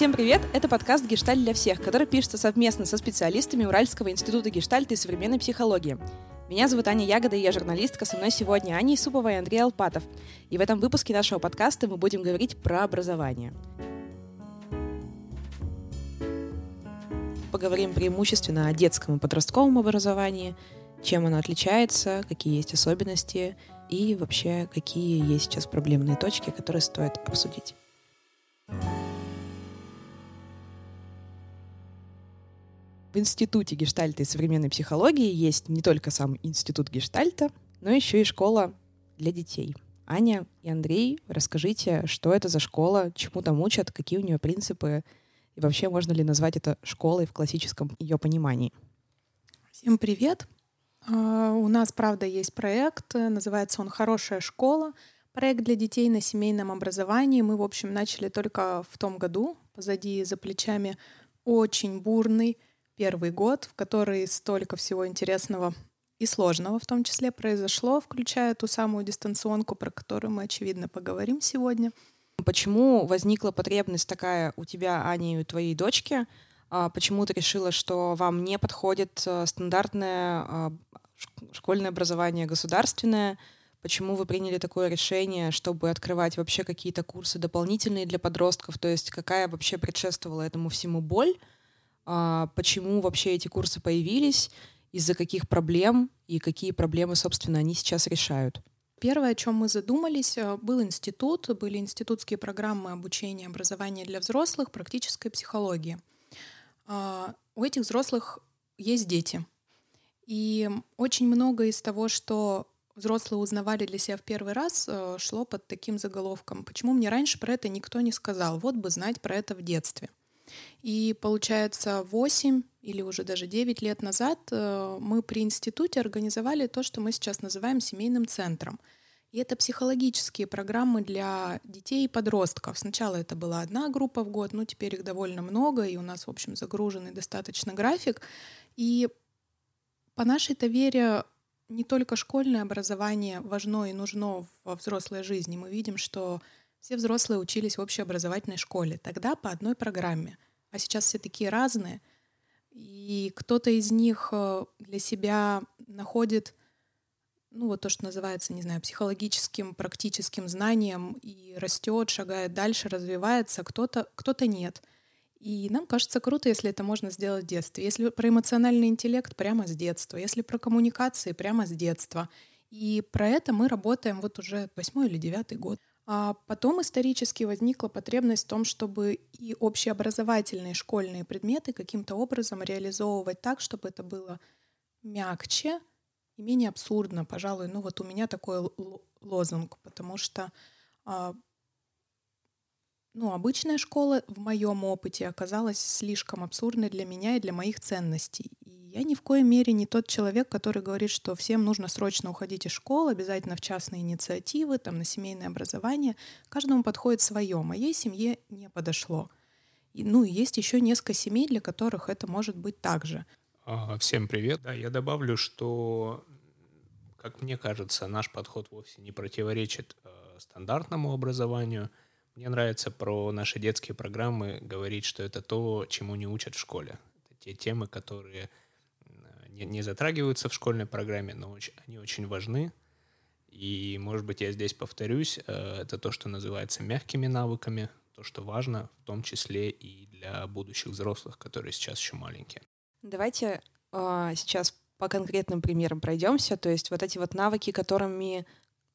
Всем привет! Это подкаст «Гештальт для всех», который пишется совместно со специалистами Уральского института гештальта и современной психологии. Меня зовут Аня Ягода, и я журналистка. Со мной сегодня Аня Исупова и Андрей Алпатов. И в этом выпуске нашего подкаста мы будем говорить про образование. Поговорим преимущественно о детском и подростковом образовании, чем оно отличается, какие есть особенности и вообще какие есть сейчас проблемные точки, которые стоит обсудить. В Институте гештальта и современной психологии есть не только сам Институт гештальта, но еще и школа для детей. Аня и Андрей, расскажите, что это за школа, чему там учат, какие у нее принципы, и вообще можно ли назвать это школой в классическом ее понимании? Всем привет! А, у нас, правда, есть проект, называется он «Хорошая школа». Проект для детей на семейном образовании. Мы, в общем, начали только в том году. Позади, за плечами очень бурный, первый год, в который столько всего интересного и сложного в том числе произошло, включая ту самую дистанционку, про которую мы, очевидно, поговорим сегодня. Почему возникла потребность такая у тебя, Ани, и у твоей дочки? А почему ты решила, что вам не подходит э, стандартное а, школьное образование государственное? Почему вы приняли такое решение, чтобы открывать вообще какие-то курсы дополнительные для подростков? То есть какая вообще предшествовала этому всему боль? А, почему вообще эти курсы появились, из-за каких проблем и какие проблемы, собственно, они сейчас решают. Первое, о чем мы задумались, э, был институт, были институтские программы обучения образования для взрослых, практической психологии. А, у этих взрослых есть дети. И очень много из того, что взрослые узнавали для себя в первый раз, э, шло под таким заголовком. Почему мне раньше про это никто не сказал? Вот бы знать про это в детстве. И получается, 8 или уже даже 9 лет назад э, мы при институте организовали то, что мы сейчас называем семейным центром. И это психологические программы для детей и подростков. Сначала это была одна группа в год, но теперь их довольно много, и у нас, в общем, загруженный достаточно график. И по нашей-то вере не только школьное образование важно и нужно во взрослой жизни. Мы видим, что все взрослые учились в общеобразовательной школе. Тогда по одной программе. А сейчас все такие разные. И кто-то из них э, для себя находит, ну вот то, что называется, не знаю, психологическим, практическим знанием и растет, шагает дальше, развивается, кто-то кто нет. И нам кажется круто, если это можно сделать в детстве. Если про эмоциональный интеллект прямо с детства, если про коммуникации прямо с детства. И про это мы работаем вот уже восьмой или девятый год. А потом исторически возникла потребность в том, чтобы и общеобразовательные школьные предметы каким-то образом реализовывать так, чтобы это было мягче и менее абсурдно, пожалуй. Ну вот у меня такой лозунг, потому что а, ну, обычная школа в моем опыте оказалась слишком абсурдной для меня и для моих ценностей. И я ни в коей мере не тот человек, который говорит, что всем нужно срочно уходить из школы, обязательно в частные инициативы, там, на семейное образование. Каждому подходит свое. Моей семье не подошло. И, ну, есть еще несколько семей, для которых это может быть так же. А, всем привет. Да, я добавлю, что, как мне кажется, наш подход вовсе не противоречит э, стандартному образованию. Мне нравится про наши детские программы говорить, что это то, чему не учат в школе. Это те темы, которые не, не затрагиваются в школьной программе, но очень, они очень важны. И, может быть, я здесь повторюсь, э, это то, что называется мягкими навыками, то, что важно, в том числе и для будущих взрослых, которые сейчас еще маленькие. Давайте э, сейчас по конкретным примерам пройдемся. То есть вот эти вот навыки, которыми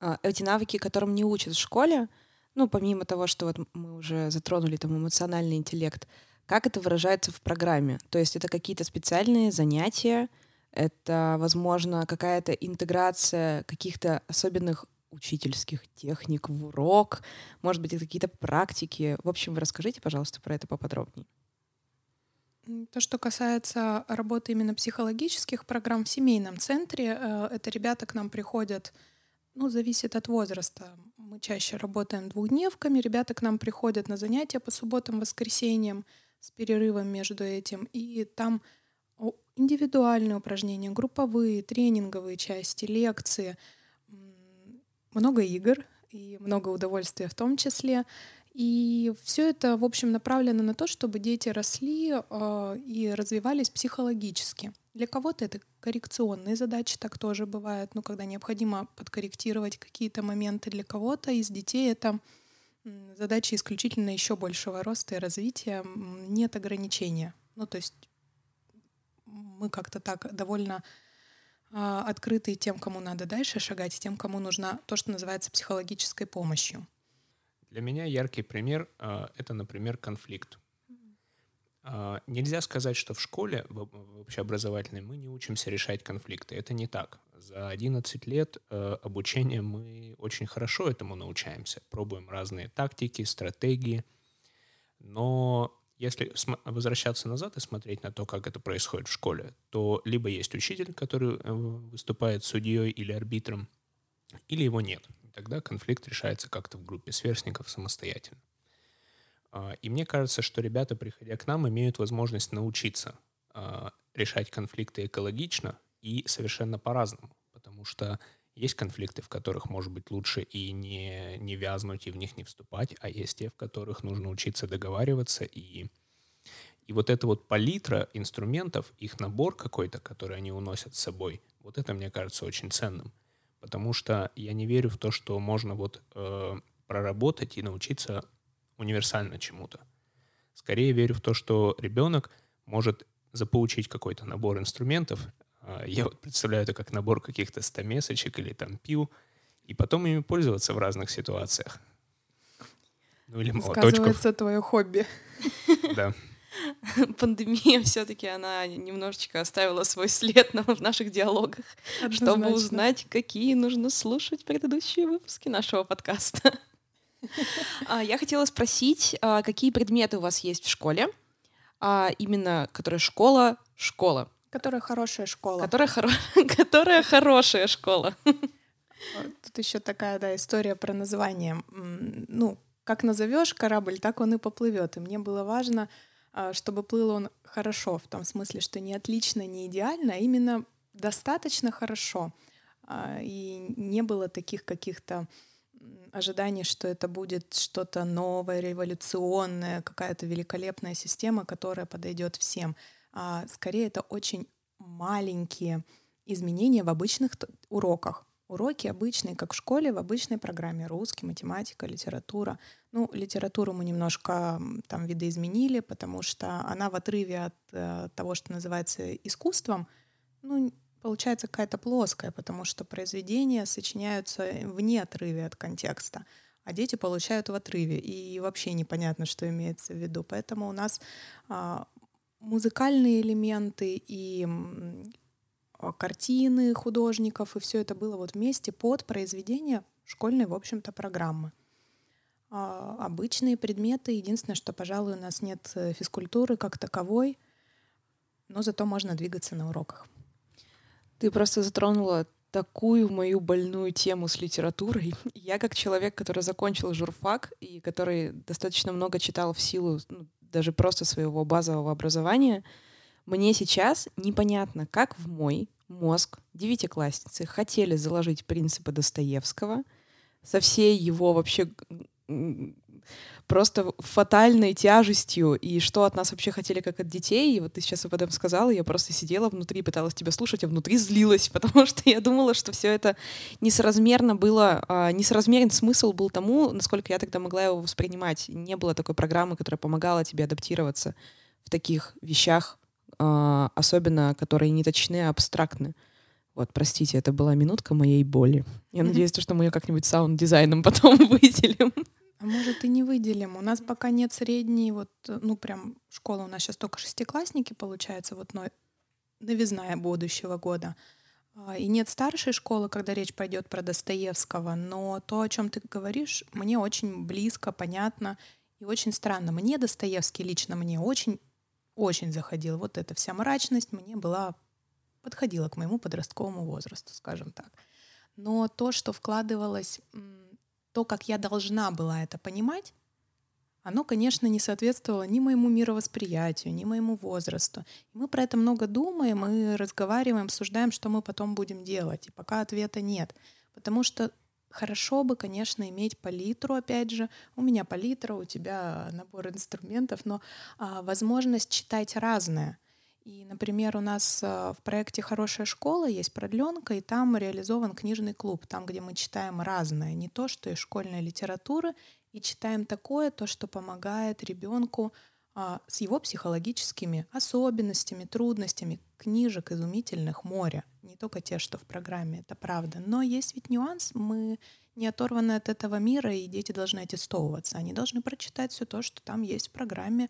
э, эти навыки, которым не учат в школе, ну, помимо того, что вот мы уже затронули там эмоциональный интеллект, как это выражается в программе? То есть это какие-то специальные занятия, это, возможно, какая-то интеграция каких-то особенных учительских техник в урок, может быть, какие-то практики. В общем, вы расскажите, пожалуйста, про это поподробнее. То, что касается работы именно психологических программ в семейном центре, э, это ребята к нам приходят, ну, зависит от возраста. Мы чаще работаем двухдневками, ребята к нам приходят на занятия по субботам, воскресеньям с перерывом между этим, и там индивидуальные упражнения, групповые, тренинговые части, лекции, много игр и много удовольствия в том числе. И все это, в общем, направлено на то, чтобы дети росли э, и развивались психологически. Для кого-то это коррекционные задачи, так тоже бывает, ну, когда необходимо подкорректировать какие-то моменты. Для кого-то из детей это задачи исключительно еще большего роста и развития. Нет ограничения. Ну, то есть мы как-то так довольно э, открыты тем, кому надо дальше шагать, и тем, кому нужна то, что называется психологической помощью. Для меня яркий пример э, — это, например, конфликт. Э, нельзя сказать, что в школе, в, общеобразовательной, мы не учимся решать конфликты. Это не так. За 11 лет э, обучения мы очень хорошо этому научаемся. Пробуем разные тактики, стратегии. Но если возвращаться назад и смотреть на то, как это происходит в школе, то либо есть учитель, который э, выступает судьей или арбитром, или его нет тогда конфликт решается как-то в группе сверстников самостоятельно. А, и мне кажется, что ребята, приходя к нам, имеют возможность научиться а, решать конфликты экологично и совершенно по-разному. Потому что есть конфликты, в которых, может быть, лучше и не, не вязнуть, и в них не вступать, а есть те, в которых нужно учиться договариваться. И, и вот эта вот палитра инструментов, их набор какой-то, который они уносят с собой, вот это, мне кажется, очень ценным потому что я не верю в то, что можно вот э, проработать и научиться универсально чему-то. Скорее верю в то, что ребенок может заполучить какой-то набор инструментов. Э, я вот представляю это как набор каких-то стамесочек или там пил, и потом ими пользоваться в разных ситуациях. Ну или молоточков. Сказывается твое хобби. Да. пандемия все-таки она немножечко оставила свой след на, в наших диалогах, Однозначно. чтобы узнать, какие нужно слушать предыдущие выпуски нашего подкаста. А, я хотела спросить, а, какие предметы у вас есть в школе? А, именно, которая школа, школа. Которая хорошая школа. Которая, хоро... которая хорошая школа. Тут еще такая да, история про название. Ну, как назовешь корабль, так он и поплывет. И мне было важно чтобы плыл он хорошо, в том смысле, что не отлично, не идеально, а именно достаточно хорошо. А, и не было таких каких-то ожиданий, что это будет что-то новое, революционное, какая-то великолепная система, которая подойдет всем. А скорее это очень маленькие изменения в обычных уроках. Уроки обычные, как в школе, в обычной программе. Русский, математика, литература. Ну, литературу мы немножко там видоизменили, потому что она в отрыве от э, того, что называется искусством, ну, получается какая-то плоская, потому что произведения сочиняются вне отрыве от контекста, а дети получают в отрыве, и вообще непонятно, что имеется в виду. Поэтому у нас а, музыкальные элементы и картины художников, и все это было вот вместе под произведение школьной, в общем-то, программы. А обычные предметы, единственное, что, пожалуй, у нас нет э, физкультуры как таковой, но зато можно двигаться на уроках. Ты просто затронула такую мою больную тему с литературой. Я как человек, который закончил журфак и который достаточно много читал в силу ну, даже просто своего базового образования, мне сейчас непонятно, как в мой мозг девятиклассницы хотели заложить принципы Достоевского со всей его вообще просто фатальной тяжестью, и что от нас вообще хотели как от детей. И вот ты сейчас об этом сказала, я просто сидела внутри, пыталась тебя слушать, а внутри злилась, потому что я думала, что все это несоразмерно было, а, несоразмерен смысл был тому, насколько я тогда могла его воспринимать. Не было такой программы, которая помогала тебе адаптироваться в таких вещах, особенно которые не точны, а абстрактны. Вот, простите, это была минутка моей боли. Я надеюсь, что мы ее как-нибудь саунд-дизайном потом выделим. А может и не выделим. У нас пока нет средней, вот, ну прям школа у нас сейчас только шестиклассники, получается, вот но новизна будущего года. А, и нет старшей школы, когда речь пойдет про Достоевского, но то, о чем ты говоришь, мне очень близко, понятно и очень странно. Мне Достоевский лично мне очень очень заходил. Вот эта вся мрачность мне была подходила к моему подростковому возрасту, скажем так. Но то, что вкладывалось, то, как я должна была это понимать, оно, конечно, не соответствовало ни моему мировосприятию, ни моему возрасту. И мы про это много думаем и разговариваем, обсуждаем, что мы потом будем делать. И пока ответа нет. Потому что Хорошо бы, конечно, иметь палитру, опять же. У меня палитра, у тебя набор инструментов, но а, возможность читать разное. И, например, у нас а, в проекте «Хорошая школа» есть продленка, и там реализован книжный клуб, там, где мы читаем разное, не то, что из школьной литературы, и читаем такое, то, что помогает ребенку с его психологическими особенностями, трудностями. Книжек изумительных море, не только те, что в программе, это правда. Но есть ведь нюанс, мы не оторваны от этого мира, и дети должны аттестовываться. Они должны прочитать все то, что там есть в программе.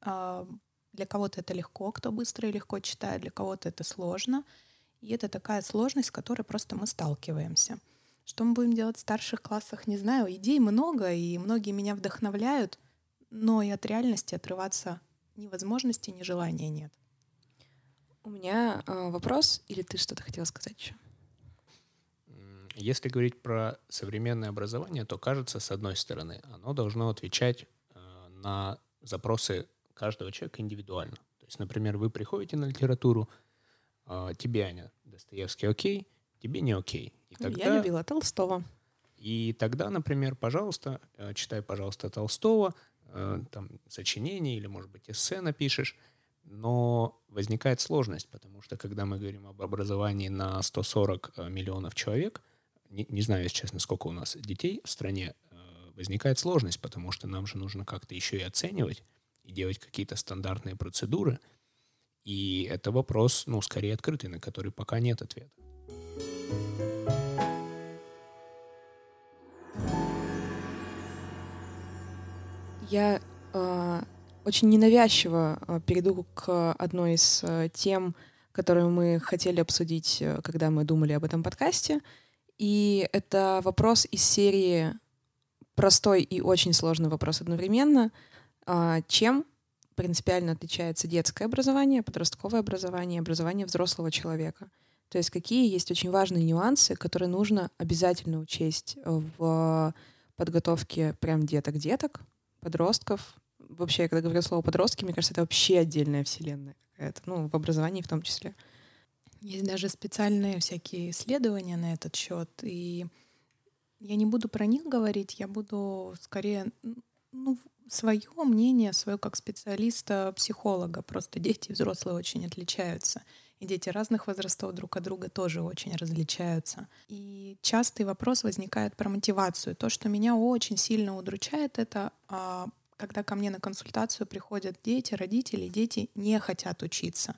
А, для кого-то это легко, кто быстро и легко читает, для кого-то это сложно. И это такая сложность, с которой просто мы сталкиваемся. Что мы будем делать в старших классах, не знаю. Идей много, и многие меня вдохновляют — но и от реальности отрываться ни возможности, ни желания нет. У меня э, вопрос, или ты что-то хотела сказать еще? Если говорить про современное образование, то кажется, с одной стороны, оно должно отвечать э, на запросы каждого человека индивидуально. То есть, например, вы приходите на литературу, э, тебе, Аня, Достоевский окей, тебе не окей. И тогда... Я любила Толстого. И тогда, например, пожалуйста, э, читай, пожалуйста, Толстого, Э, там, сочинение или, может быть, эссе напишешь, но возникает сложность, потому что когда мы говорим об образовании на 140 э, миллионов человек, не, не знаю, если честно, сколько у нас детей в стране, э, возникает сложность, потому что нам же нужно как-то еще и оценивать и делать какие-то стандартные процедуры. И это вопрос, ну, скорее открытый, на который пока нет ответа. Я э, очень ненавязчиво э, перейду к одной из э, тем, которую мы хотели обсудить, э, когда мы думали об этом подкасте. И это вопрос из серии простой и очень сложный вопрос одновременно. Э, чем принципиально отличается детское образование, подростковое образование образование взрослого человека? То есть какие есть очень важные нюансы, которые нужно обязательно учесть в подготовке прям деток-деток, подростков. Вообще, когда говорю слово подростки, мне кажется, это вообще отдельная вселенная какая-то, ну, в образовании в том числе. Есть даже специальные всякие исследования на этот счет, и я не буду про них говорить, я буду скорее ну, свое мнение, свое как специалиста, психолога. Просто дети и взрослые очень отличаются. И дети разных возрастов друг от друга тоже очень различаются. И частый вопрос возникает про мотивацию. То, что меня очень сильно удручает, это а, когда ко мне на консультацию приходят дети, родители, дети не хотят учиться.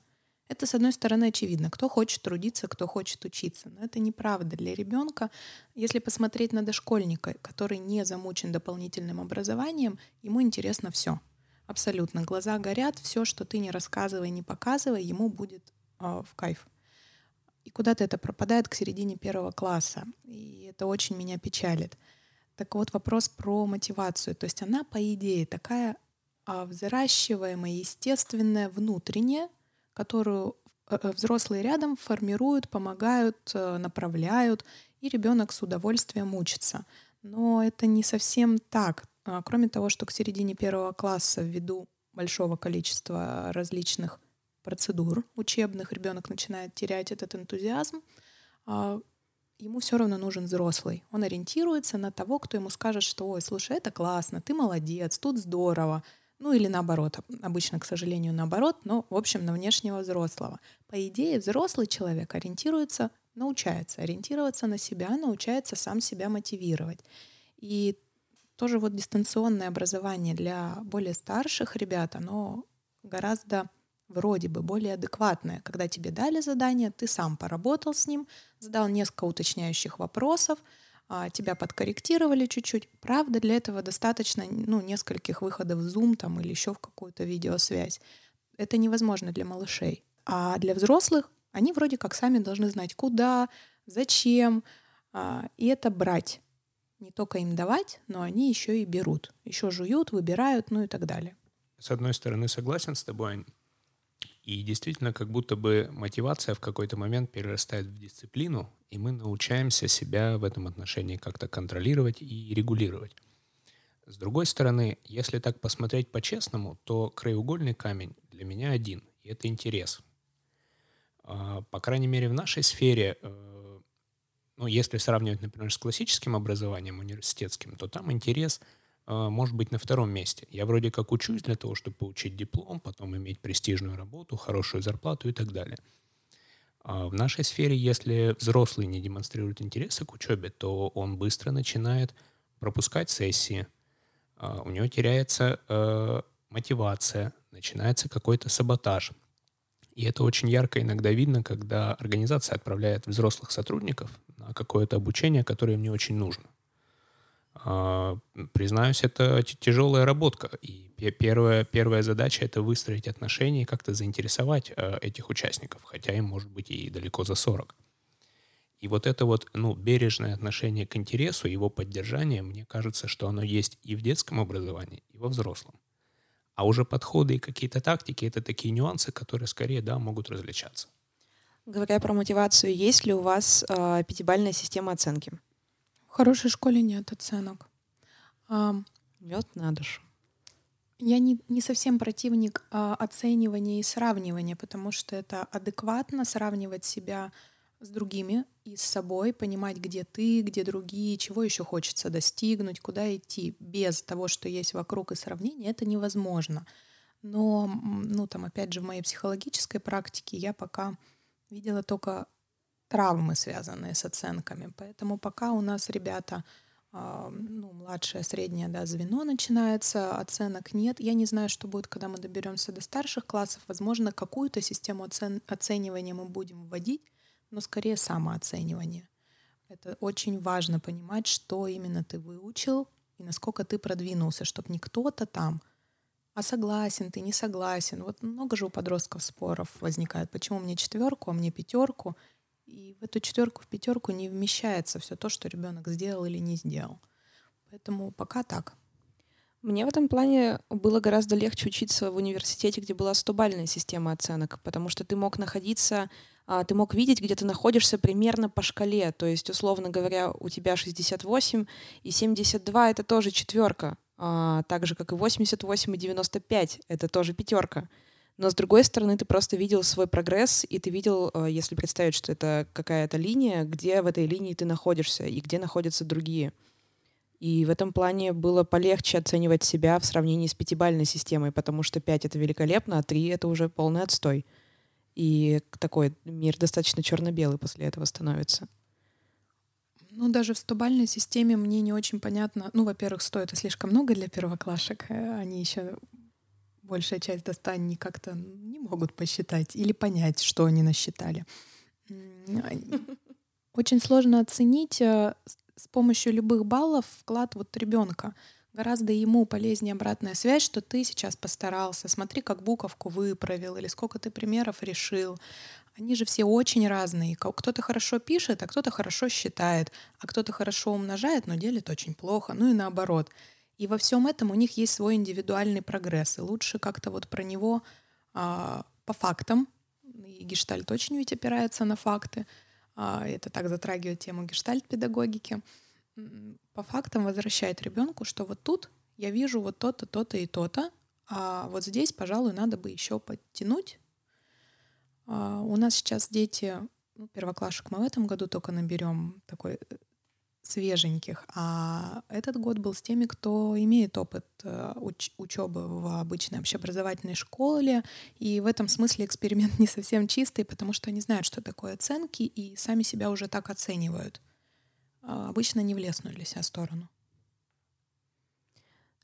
Это, с одной стороны, очевидно. Кто хочет трудиться, кто хочет учиться. Но это неправда для ребенка. Если посмотреть на дошкольника, который не замучен дополнительным образованием, ему интересно все. Абсолютно. Глаза горят, все, что ты не рассказывай, не показывай, ему будет э, в кайф. И куда-то это пропадает к середине первого класса. И это очень меня печалит. Так вот, вопрос про мотивацию. То есть она, по идее, такая а, взращиваемая, естественная, внутренняя, которую э, э, взрослые рядом формируют, помогают, э, направляют, и ребенок с удовольствием учится. Но это не совсем так. А, кроме того, что к середине первого класса ввиду большого количества различных процедур учебных ребенок начинает терять этот энтузиазм, а, ему все равно нужен взрослый. Он ориентируется на того, кто ему скажет, что «Ой, слушай, это классно, ты молодец, тут здорово». Ну или наоборот, обычно, к сожалению, наоборот, но, в общем, на внешнего взрослого. По идее, взрослый человек ориентируется, научается ориентироваться на себя, научается сам себя мотивировать. И тоже вот дистанционное образование для более старших ребят, оно гораздо вроде бы более адекватное, когда тебе дали задание, ты сам поработал с ним, задал несколько уточняющих вопросов, а, тебя подкорректировали чуть-чуть. Правда, для этого достаточно ну, нескольких выходов в Zoom там, или еще в какую-то видеосвязь. Это невозможно для малышей. А для взрослых они вроде как сами должны знать, куда, зачем, а, и это брать. Не только им давать, но они еще и берут. Еще жуют, выбирают, ну и так далее. С одной стороны, согласен с тобой, и действительно, как будто бы мотивация в какой-то момент перерастает в дисциплину, и мы научаемся себя в этом отношении как-то контролировать и регулировать. С другой стороны, если так посмотреть по-честному, то краеугольный камень для меня один, и это интерес. А, по крайней мере, в нашей сфере, э, Ну, если сравнивать, например, с классическим образованием университетским, то там интерес может быть на втором месте. Я вроде как учусь для того, чтобы получить диплом, потом иметь престижную работу, хорошую зарплату и так далее. А в нашей сфере, если взрослый не демонстрирует интереса к учебе, то он быстро начинает пропускать сессии, а, у него теряется э, мотивация, начинается какой-то саботаж. И это очень ярко иногда видно, когда организация отправляет взрослых сотрудников на какое-то обучение, которое им не очень нужно. А, признаюсь, это тяжелая работа. И первая, первая задача — это выстроить отношения и как-то заинтересовать э, этих участников, хотя им может быть и далеко за 40. И вот это вот, ну, бережное отношение к интересу, его поддержание, мне кажется, что оно есть и в детском образовании, и во взрослом. А уже подходы и какие-то тактики — это такие нюансы, которые скорее, да, могут различаться. Говоря про мотивацию, есть ли у вас э, пятибальная система оценки? В хорошей школе нет оценок. А, Мед на душу. Я не, не совсем противник а, оценивания и сравнивания, потому что это адекватно сравнивать себя с другими и с собой, понимать, где ты, где другие, чего еще хочется достигнуть, куда идти. Без того, что есть вокруг и сравнения, это невозможно. Но, ну, там, опять же, в моей психологической практике я пока видела только травмы, связанные с оценками. Поэтому пока у нас ребята, э, ну, младшее, среднее, да, звено начинается, оценок нет. Я не знаю, что будет, когда мы доберемся до старших классов. Возможно, какую-то систему оцен- оценивания мы будем вводить, но скорее самооценивание. Это очень важно понимать, что именно ты выучил и насколько ты продвинулся, чтобы не кто-то там, а согласен ты, не согласен. Вот много же у подростков споров возникает, почему мне четверку, а мне пятерку. И в эту четверку, в пятерку не вмещается все то, что ребенок сделал или не сделал. Поэтому пока так. Мне в этом плане было гораздо легче учиться в университете, где была стобальная система оценок, потому что ты мог находиться, а, ты мог видеть, где ты находишься примерно по шкале. То есть, условно говоря, у тебя 68 и 72 — это тоже четверка, а, так же, как и 88 и 95 — это тоже пятерка. Но с другой стороны, ты просто видел свой прогресс, и ты видел, а, если представить, что это какая-то линия, где в этой линии ты находишься и где находятся другие. И в этом плане было полегче оценивать себя в сравнении с пятибальной системой, потому что пять это великолепно, а три это уже полный отстой. И такой мир достаточно черно-белый после этого становится. Ну, даже в стобальной системе мне не очень понятно. Ну, во-первых, 100 — это слишком много для первоклашек. Э, они еще большая часть до 100 они как-то не могут посчитать или понять, что они насчитали. Очень сложно оценить э, с помощью любых баллов вклад вот ребенка. Гораздо ему полезнее обратная связь, что ты сейчас постарался, смотри, как буковку выправил, или сколько ты примеров решил. Они же все очень разные. Кто-то хорошо пишет, а кто-то хорошо считает, а кто-то хорошо умножает, но делит очень плохо, ну и наоборот. И во всем этом у них есть свой индивидуальный прогресс. И лучше как-то вот про него а, по фактам, и гештальт очень ведь опирается на факты, а, это так затрагивает тему гештальт-педагогики, по фактам возвращает ребенку, что вот тут я вижу вот то-то, то-то и то-то, а вот здесь, пожалуй, надо бы еще подтянуть. А, у нас сейчас дети, ну, первоклашек мы в этом году только наберем такой э, свеженьких, а этот год был с теми, кто имеет опыт э, уч- учебы в обычной общеобразовательной школе, и в этом смысле эксперимент не совсем чистый, потому что они знают, что такое оценки, и сами себя уже так оценивают. А обычно не в лесную себя сторону.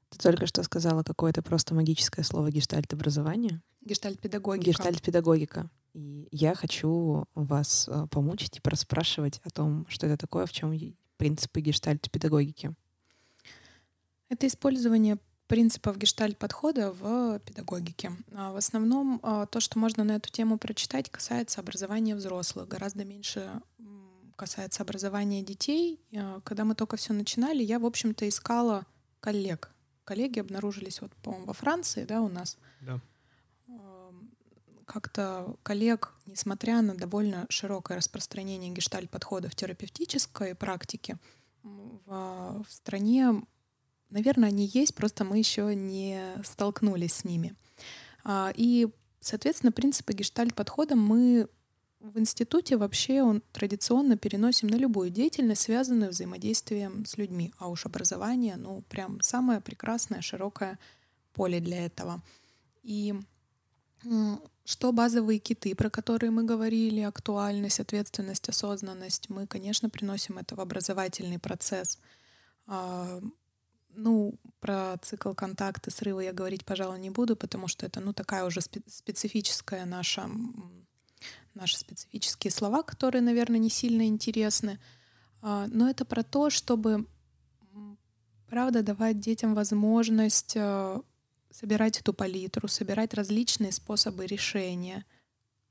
Ты только что сказала какое-то просто магическое слово гештальт-образование. Гештальт-педагогика. Гештальт-педагогика. И я хочу вас э, помучить и проспрашивать о том, что это такое, в чем принципы гештальт-педагогики? Это использование принципов гештальт-подхода в педагогике. А в основном а, то, что можно на эту тему прочитать, касается образования взрослых. Гораздо меньше касается образования детей. А, когда мы только все начинали, я, в общем-то, искала коллег. Коллеги обнаружились, вот, по-моему, во Франции, да, у нас. Да. Как-то коллег, несмотря на довольно широкое распространение гештальт-подхода в терапевтической практике, в, в стране, наверное, они есть, просто мы еще не столкнулись с ними. А, и, соответственно, принципы гештальт-подхода мы в институте вообще он традиционно переносим на любую деятельность, связанную взаимодействием с людьми. А уж образование, ну, прям самое прекрасное, широкое поле для этого. И что базовые киты, про которые мы говорили, актуальность, ответственность, осознанность, мы, конечно, приносим это в образовательный процесс. А, ну, про цикл контакты, срывы я говорить, пожалуй, не буду, потому что это, ну, такая уже специфическая наша наши специфические слова, которые, наверное, не сильно интересны. А, но это про то, чтобы, правда, давать детям возможность а, собирать эту палитру, собирать различные способы решения.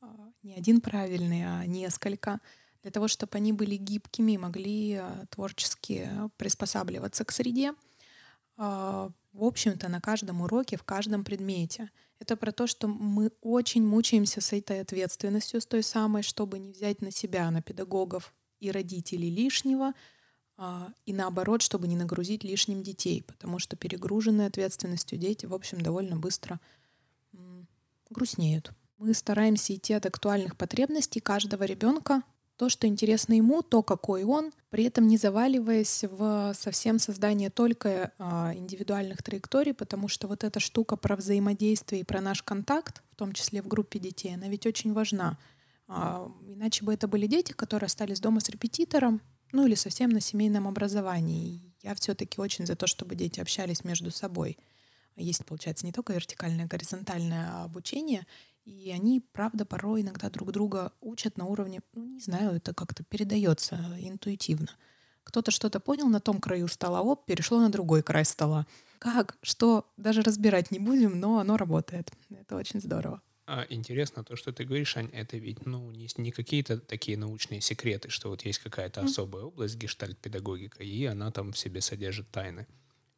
А, не один правильный, а несколько для того, чтобы они были гибкими и могли творчески приспосабливаться к среде. В общем-то, на каждом уроке, в каждом предмете — это про то, что мы очень мучаемся с этой ответственностью, с той самой, чтобы не взять на себя, на педагогов и родителей лишнего, а, и наоборот, чтобы не нагрузить лишним детей, потому что перегруженные ответственностью дети, в общем, довольно быстро грустнеют. Мы стараемся идти от актуальных потребностей каждого ребенка то, что интересно ему, то, какой он, при этом не заваливаясь в совсем создание только а, индивидуальных траекторий, потому что вот эта штука про взаимодействие и про наш контакт, в том числе в группе детей, она ведь очень важна. А, иначе бы это были дети, которые остались дома с репетитором, ну или совсем на семейном образовании. Я все-таки очень за то, чтобы дети общались между собой. Есть, получается, не только вертикальное, горизонтальное обучение, и они, правда, порой иногда друг друга учат на уровне, ну, не знаю, это как-то передается интуитивно. Кто-то что-то понял на том краю стола, оп, перешло на другой край стола. Как, что, даже разбирать не будем, но оно работает. Это очень здорово. А, интересно то, что ты говоришь, Ань, это ведь ну, не, не какие-то такие научные секреты, что вот есть какая-то mm. особая область, гештальт-педагогика, и она там в себе содержит тайны.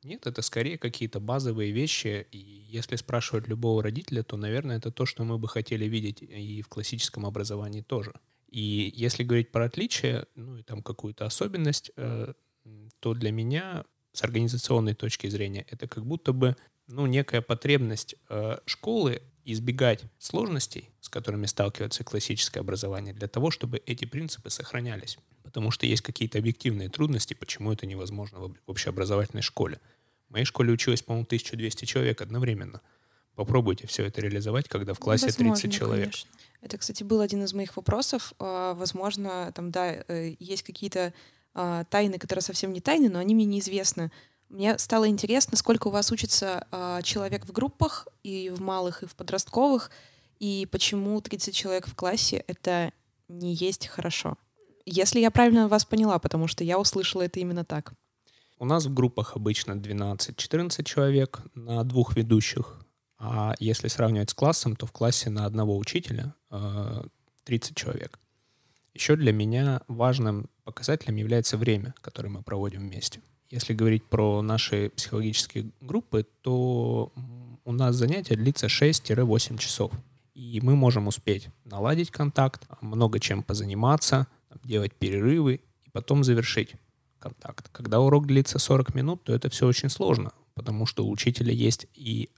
Нет, это скорее какие-то базовые вещи. И если спрашивать любого родителя, то, наверное, это то, что мы бы хотели видеть и в классическом образовании тоже. И если говорить про отличия, ну и там какую-то особенность, э, то для меня с организационной точки зрения это как будто бы ну, некая потребность э, школы избегать сложностей, с которыми сталкивается классическое образование, для того, чтобы эти принципы сохранялись. Потому что есть какие-то объективные трудности, почему это невозможно в общеобразовательной школе. В моей школе училось, по-моему, 1200 человек одновременно. Попробуйте все это реализовать, когда в классе Возможно, 30 человек. Конечно. Это, кстати, был один из моих вопросов. А, возможно, там, да, э, есть какие-то а, тайны, которые совсем не тайны, но они мне неизвестны. Мне стало интересно, сколько у вас учится а, человек в группах, и в малых, и в подростковых, и почему 30 человек в классе — это не есть хорошо. Если я правильно вас поняла, потому что я услышала это именно так. У нас в группах обычно 12-14 человек на двух ведущих. А если сравнивать с классом, то в классе на одного учителя 30 э, человек. Еще для меня важным показателем является время, которое мы проводим вместе. Если говорить про наши психологические группы, то у нас занятие длится 6-8 часов. И мы можем успеть наладить контакт, много чем позаниматься, делать перерывы и потом завершить контакт. Когда урок длится 40 минут, то это все очень сложно, потому что у учителя есть и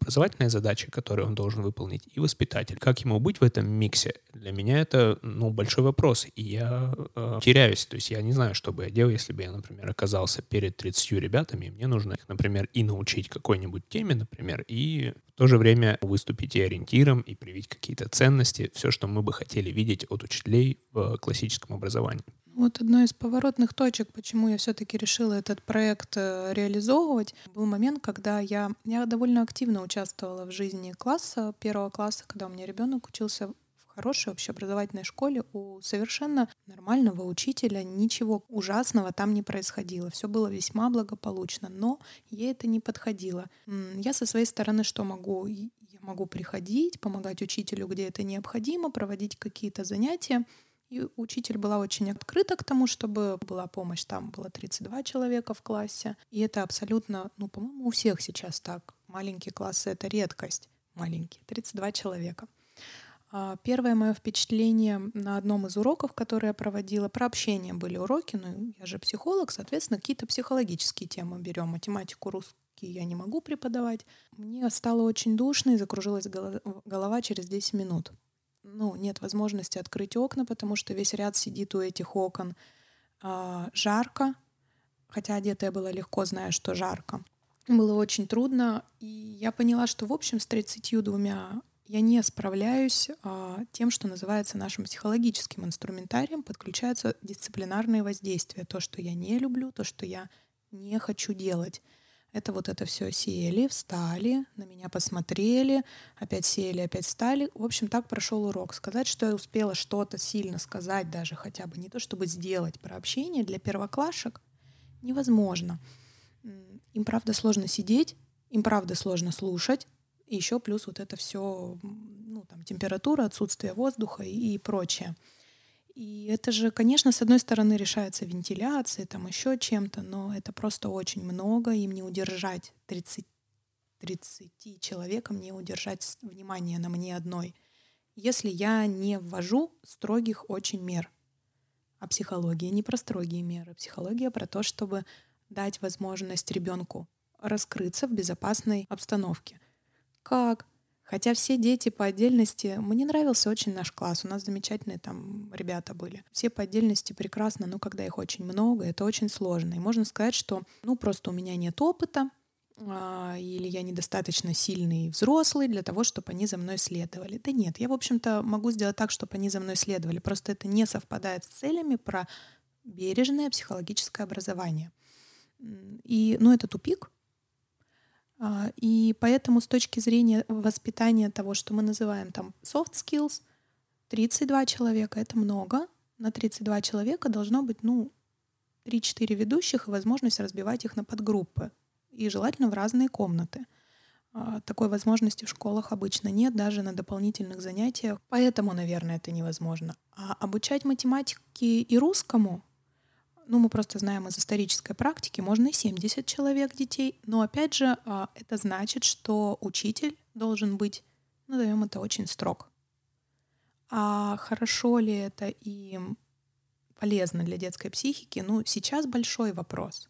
образовательные задачи, которые он должен выполнить, и воспитатель. Как ему быть в этом миксе? Для меня это ну, большой вопрос, и я э, теряюсь. То есть я не знаю, что бы я делал, если бы я, например, оказался перед 30 ребятами, и мне нужно их, например, и научить какой-нибудь теме, например, и в то же время выступить и ориентиром, и привить какие-то ценности, все, что мы бы хотели видеть от учителей в классическом образовании. Вот одной из поворотных точек, почему я все-таки решила этот проект э, реализовывать, был момент, когда я, я довольно активно участвовала в жизни класса, первого класса, когда у меня ребенок учился в хорошей общеобразовательной школе у совершенно нормального учителя, ничего ужасного там не происходило. Все было весьма благополучно, но ей это не подходило. Я со своей стороны что могу? Я могу приходить, помогать учителю, где это необходимо, проводить какие-то занятия. И учитель была очень открыта к тому, чтобы была помощь. Там было 32 человека в классе. И это абсолютно, ну, по-моему, у всех сейчас так. Маленькие классы — это редкость. Маленькие, 32 человека. А, первое мое впечатление на одном из уроков, который я проводила, про общение были уроки, ну, я же психолог, соответственно, какие-то психологические темы берем. Математику, русский я не могу преподавать. Мне стало очень душно и закружилась голова через 10 минут ну, нет возможности открыть окна, потому что весь ряд сидит у этих окон. А, жарко, хотя одетая была легко, зная, что жарко. Было очень трудно, и я поняла, что, в общем, с 32 я не справляюсь а, тем, что называется нашим психологическим инструментарием. Подключаются дисциплинарные воздействия. То, что я не люблю, то, что я не хочу делать. Это вот это все сели, встали, на меня посмотрели, опять сели, опять встали. В общем, так прошел урок. Сказать, что я успела что-то сильно сказать, даже хотя бы не то, чтобы сделать про общение для первоклашек, невозможно. Им правда сложно сидеть, им правда сложно слушать, и еще плюс вот это все, ну, там, температура, отсутствие воздуха и, и прочее. И это же, конечно, с одной стороны решается вентиляцией, там еще чем-то, но это просто очень много, им не удержать 30, 30 человекам, не удержать внимание на мне одной, если я не ввожу строгих очень мер. А психология не про строгие меры. Психология про то, чтобы дать возможность ребенку раскрыться в безопасной обстановке. Как? Хотя все дети по отдельности... Мне нравился очень наш класс. У нас замечательные там ребята были. Все по отдельности прекрасно, но когда их очень много, это очень сложно. И можно сказать, что ну просто у меня нет опыта, а, или я недостаточно сильный взрослый для того, чтобы они за мной следовали. Да нет, я, в общем-то, могу сделать так, чтобы они за мной следовали. Просто это не совпадает с целями про бережное психологическое образование. И, ну, это тупик, и поэтому с точки зрения воспитания того, что мы называем там soft skills, 32 человека — это много. На 32 человека должно быть, ну, 3-4 ведущих и возможность разбивать их на подгруппы. И желательно в разные комнаты. А, такой возможности в школах обычно нет, даже на дополнительных занятиях. Поэтому, наверное, это невозможно. А обучать математике и русскому ну, мы просто знаем из исторической практики, можно и 70 человек детей, но опять же, а, это значит, что учитель должен быть, назовем это, очень строг. А хорошо ли это и полезно для детской психики, ну, сейчас большой вопрос.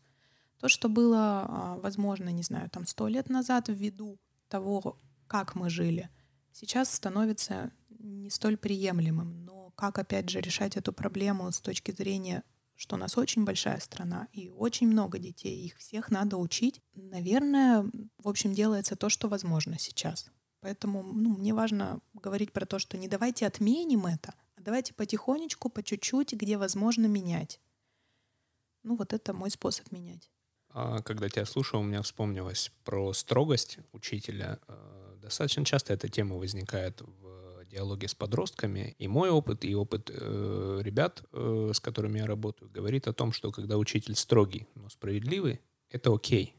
То, что было, а, возможно, не знаю, там сто лет назад ввиду того, как мы жили, сейчас становится не столь приемлемым. Но как, опять же, решать эту проблему с точки зрения что у нас очень большая страна и очень много детей, их всех надо учить. Наверное, в общем, делается то, что возможно сейчас. Поэтому ну, мне важно говорить про то, что не давайте отменим это, а давайте потихонечку, по чуть-чуть, где возможно менять. Ну вот это мой способ менять. А, когда тебя слушал, у меня вспомнилось про строгость учителя. А, достаточно часто эта тема возникает в диалоге с подростками. И мой опыт, и опыт э, ребят, э, с которыми я работаю, говорит о том, что когда учитель строгий, но справедливый, это окей.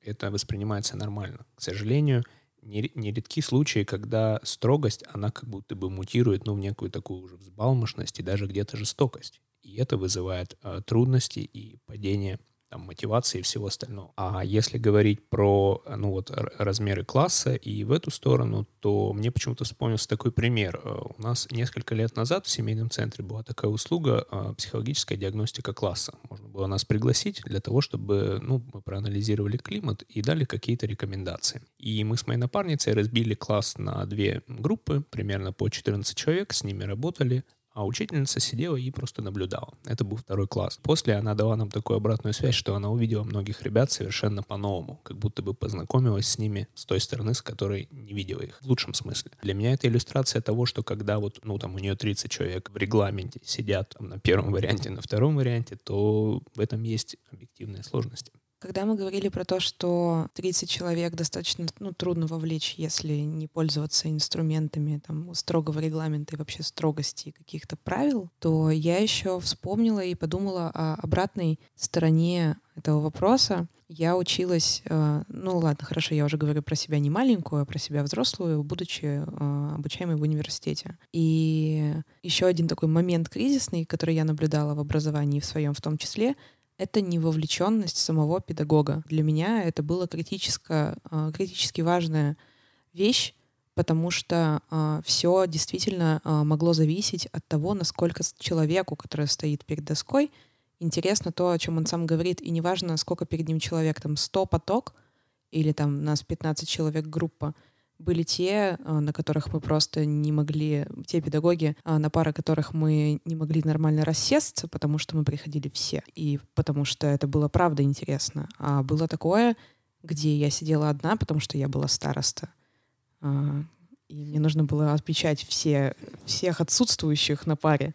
Это воспринимается нормально. К сожалению, нередки случаи, когда строгость, она как будто бы мутирует ну, в некую такую уже взбалмошность и даже где-то жестокость. И это вызывает э, трудности и падение там, мотивации и всего остального. А если говорить про ну, вот, размеры класса и в эту сторону, то мне почему-то вспомнился такой пример. Э, у нас несколько лет назад в семейном центре была такая услуга э, психологическая диагностика класса. Можно было нас пригласить для того, чтобы ну, мы проанализировали климат и дали какие-то рекомендации. И мы с моей напарницей разбили класс на две группы, примерно по 14 человек, с ними работали, а учительница сидела и просто наблюдала. Это был второй класс. После она дала нам такую обратную связь, что она увидела многих ребят совершенно по-новому, как будто бы познакомилась с ними с той стороны, с которой не видела их, в лучшем смысле. Для меня это иллюстрация того, что когда вот, ну, там у нее 30 человек в регламенте сидят там, на первом варианте, на втором варианте, то в этом есть объективные сложности. Когда мы говорили про то, что 30 человек достаточно ну, трудно вовлечь, если не пользоваться инструментами там, строгого регламента и вообще строгости каких-то правил, то я еще вспомнила и подумала о обратной стороне этого вопроса. Я училась, э, ну ладно, хорошо, я уже говорю про себя не маленькую, а про себя взрослую, будучи э, обучаемой в университете. И еще один такой момент кризисный, который я наблюдала в образовании в своем в том числе, это не вовлеченность самого педагога. Для меня это была критическая, критически важная вещь, потому что э, все действительно э, могло зависеть от того, насколько человеку, который стоит перед доской, интересно то, о чем он сам говорит, и неважно, сколько перед ним человек, там 100 поток или там нас 15 человек группа, Были те, а, на которых мы просто не могли, те педагоги, а, на пары которых мы не могли нормально рассесться, потому что мы приходили все, и потому что это было правда интересно. А было такое, где я сидела одна, потому что я была староста. А, и мне нужно было отмечать все, всех отсутствующих на паре.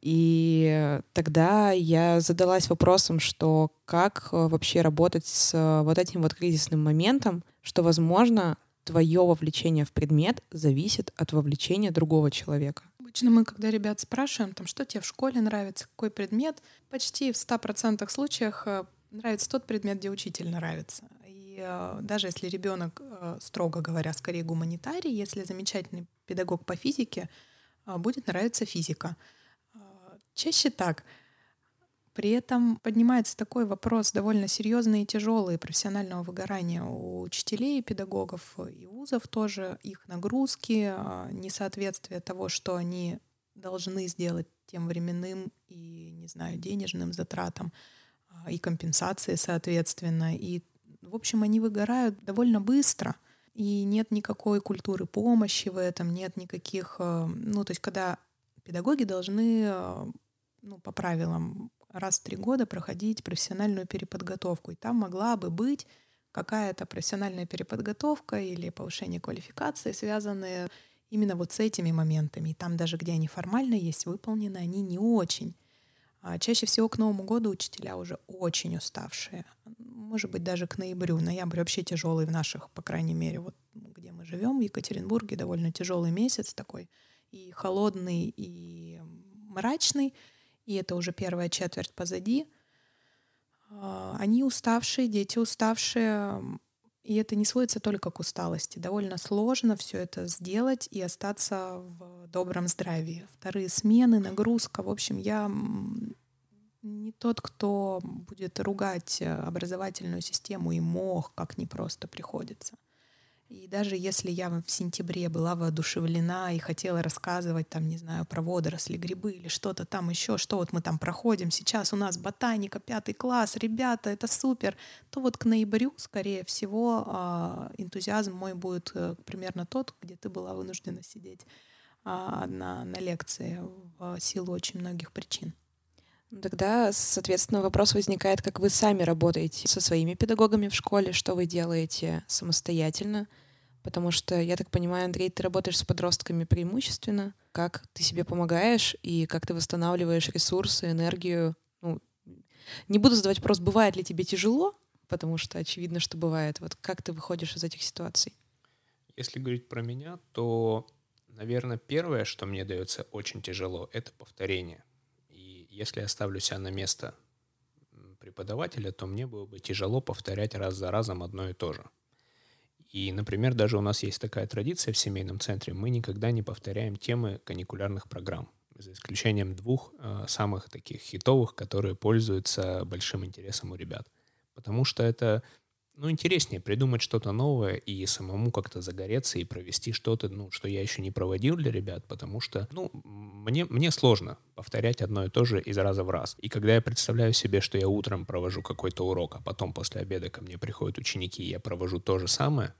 И тогда я задалась вопросом, что как э, вообще работать с э, вот этим вот кризисным моментом, что, возможно, твое вовлечение в предмет зависит от вовлечения другого человека. Обычно мы, когда ребят спрашиваем, там, что тебе в школе нравится, какой предмет, почти в 100% случаях э, нравится тот предмет, где учитель нравится. И э, даже если ребенок, э, строго говоря, скорее гуманитарий, если замечательный педагог по физике, будет нравиться физика. Чаще так. При этом поднимается такой вопрос довольно серьезный и тяжелый профессионального выгорания у учителей, педагогов и вузов тоже, их нагрузки, а, несоответствие того, что они должны сделать тем временным и, не знаю, денежным затратам, а, и компенсации, соответственно. И, в общем, они выгорают довольно быстро. И нет никакой культуры помощи в этом, нет никаких... А, ну, то есть когда педагоги должны ну, по правилам раз в три года проходить профессиональную переподготовку. И там могла бы быть какая-то профессиональная переподготовка или повышение квалификации, связанные именно вот с этими моментами. И там даже, где они формально есть, выполнены они не очень. А чаще всего к Новому году учителя уже очень уставшие. Может быть, даже к ноябрю. Ноябрь вообще тяжелый в наших, по крайней мере, вот где мы живем, в Екатеринбурге, довольно тяжелый месяц такой. И холодный, и мрачный и это уже первая четверть позади. А, они уставшие, дети уставшие, и это не сводится только к усталости. Довольно сложно все это сделать и остаться в добром здравии. Вторые смены, нагрузка. В общем, я не тот, кто будет ругать образовательную систему и мох, как не просто приходится. И даже если я в сентябре была воодушевлена и хотела рассказывать там, не знаю, про водоросли, грибы или что-то там еще, что вот мы там проходим, сейчас у нас ботаника, пятый класс, ребята, это супер, то вот к ноябрю, скорее всего, а, энтузиазм мой будет э, примерно тот, где ты была вынуждена сидеть а, на, на лекции в силу очень многих причин. Тогда, соответственно, вопрос возникает, как вы сами работаете со своими педагогами в школе, что вы делаете самостоятельно, потому что, я так понимаю, Андрей, ты работаешь с подростками преимущественно. Как ты себе помогаешь и как ты восстанавливаешь ресурсы, энергию? Ну, не буду задавать вопрос, бывает ли тебе тяжело, потому что очевидно, что бывает. Вот как ты выходишь из этих ситуаций? Если говорить про меня, то, наверное, первое, что мне дается очень тяжело, это повторение если я ставлю себя на место преподавателя, то мне было бы тяжело повторять раз за разом одно и то же. И, например, даже у нас есть такая традиция в семейном центре, мы никогда не повторяем темы каникулярных программ, за исключением двух э, самых таких хитовых, которые пользуются большим интересом у ребят. Потому что это ну, интереснее придумать что-то новое и самому как-то загореться и провести что-то, ну, что я еще не проводил для ребят, потому что, ну, мне, мне сложно повторять одно и то же из раза в раз. И когда я представляю себе, что я утром провожу какой-то урок, а потом после обеда ко мне приходят ученики, и я провожу то же самое,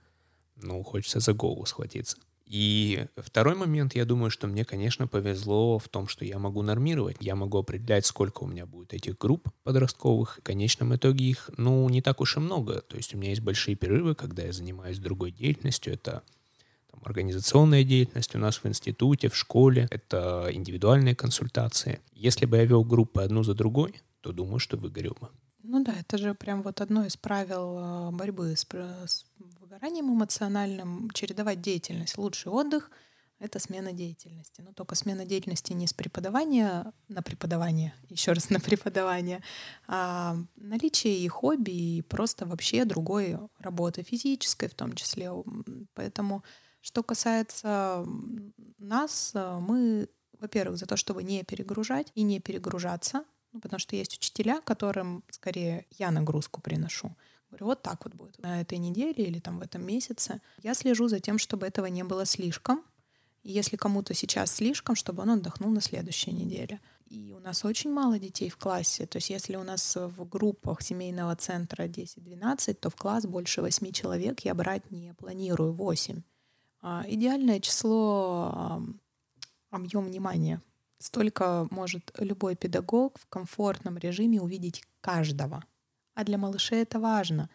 ну, хочется за голову схватиться. И второй момент, я думаю, что мне, конечно, повезло в том, что я могу нормировать. Я могу определять, сколько у меня будет этих групп подростковых. В конечном итоге их, ну, не так уж и много. То есть у меня есть большие перерывы, когда я занимаюсь другой деятельностью. Это там, организационная деятельность у нас в институте, в школе. Это индивидуальные консультации. Если бы я вел группы одну за другой, то думаю, что выгорел бы. Ну да, это же прям вот одно из правил э, борьбы с, с выгоранием эмоциональным, чередовать деятельность. Лучший отдых — это смена деятельности. Но только смена деятельности не с преподавания на преподавание, еще раз на преподавание, а наличие и хобби, и просто вообще другой работы, физической в том числе. Поэтому, что касается нас, э, мы, во-первых, за то, чтобы не перегружать и не перегружаться — ну, потому что есть учителя, которым скорее я нагрузку приношу. Говорю, вот так вот будет на этой неделе или там в этом месяце. Я слежу за тем, чтобы этого не было слишком. И если кому-то сейчас слишком, чтобы он отдохнул на следующей неделе. И у нас очень мало детей в классе. То есть если у нас в группах семейного центра 10-12, то в класс больше 8 человек я брать не планирую, 8. А, идеальное число объем внимания. Столько может любой педагог в комфортном режиме увидеть каждого. А для малышей это важно.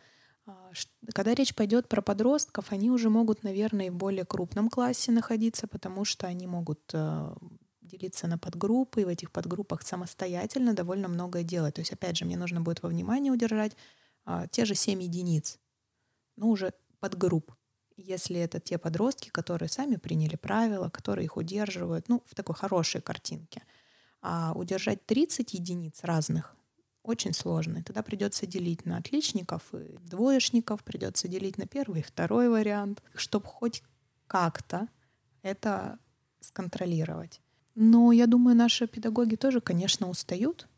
А, когда речь пойдет про подростков, они уже могут, наверное, и в более крупном классе находиться, потому что они могут э, делиться на подгруппы, и в этих подгруппах самостоятельно довольно многое делать. То есть, опять же, мне нужно будет во внимании удержать а, те же 7 единиц, ну, уже подгрупп. Если это те подростки, которые сами приняли правила, которые их удерживают, ну, в такой хорошей картинке. А удержать 30 единиц разных очень сложно. И тогда придется делить на отличников и двоечников, придется делить на первый и второй вариант, чтобы хоть как-то это сконтролировать. Но я думаю, наши педагоги тоже, конечно, устают.